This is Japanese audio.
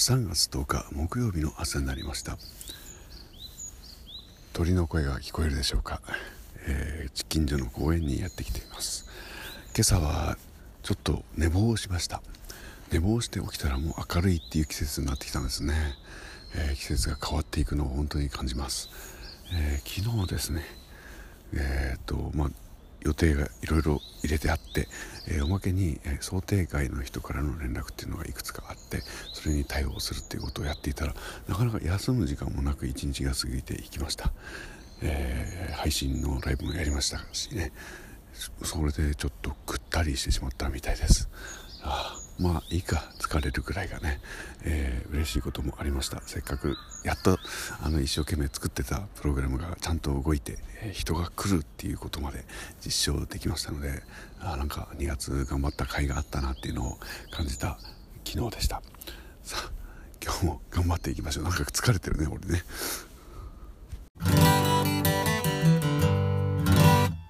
3月10日木曜日の朝になりました。鳥の声が聞こえるでしょうか、えー、近所の公園にやってきています。今朝はちょっと寝坊しました。寝坊して起きたらもう明るいっていう季節になってきたんですね、えー、季節が変わっていくのを本当に感じます、えー、昨日ですねえっとまあ予定がいろいろ入れてあって、えー、おまけに、えー、想定外の人からの連絡っていうのがいくつかあってれに対応するっていうことをやっていたらなかなか休む時間もなく一日が過ぎていきました、えー、配信のライブもやりましたしね。それでちょっとぐったりしてしまったみたいです。あまあいいか。疲れるぐらいがね、えー、嬉しいこともありました。せっかくやっとあの一生懸命作ってたプログラムがちゃんと動いて、えー、人が来るっていうことまで実証できましたのであなんか2月頑張った甲斐があったなっていうのを感じた昨日でした。も頑張っていきましょう。なんか疲れてるね俺ね。